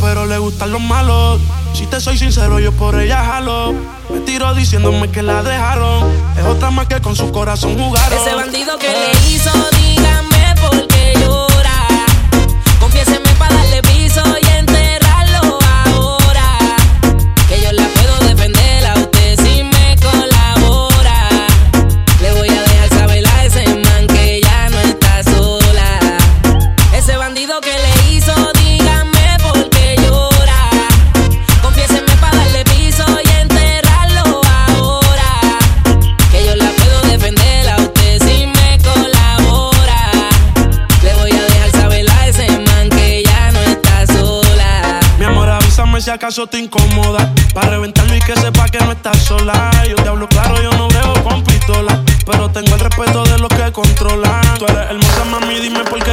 pero le gustan los malos. Si te soy sincero, yo por ella jalo. Me tiro diciéndome que la dejaron. Es otra más que con su corazón jugaron. Ese bandido que le hizo, si acaso te incomoda. Para reventarlo y que sepa que no estás sola. Yo te hablo claro, yo no veo con pistola. Pero tengo el respeto de los que controlan. Tú eres hermosa, mami, dime por qué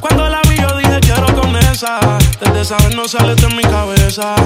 Cuando la vi, yo dije quiero con esa. Desde esa vez no sale de mi cabeza.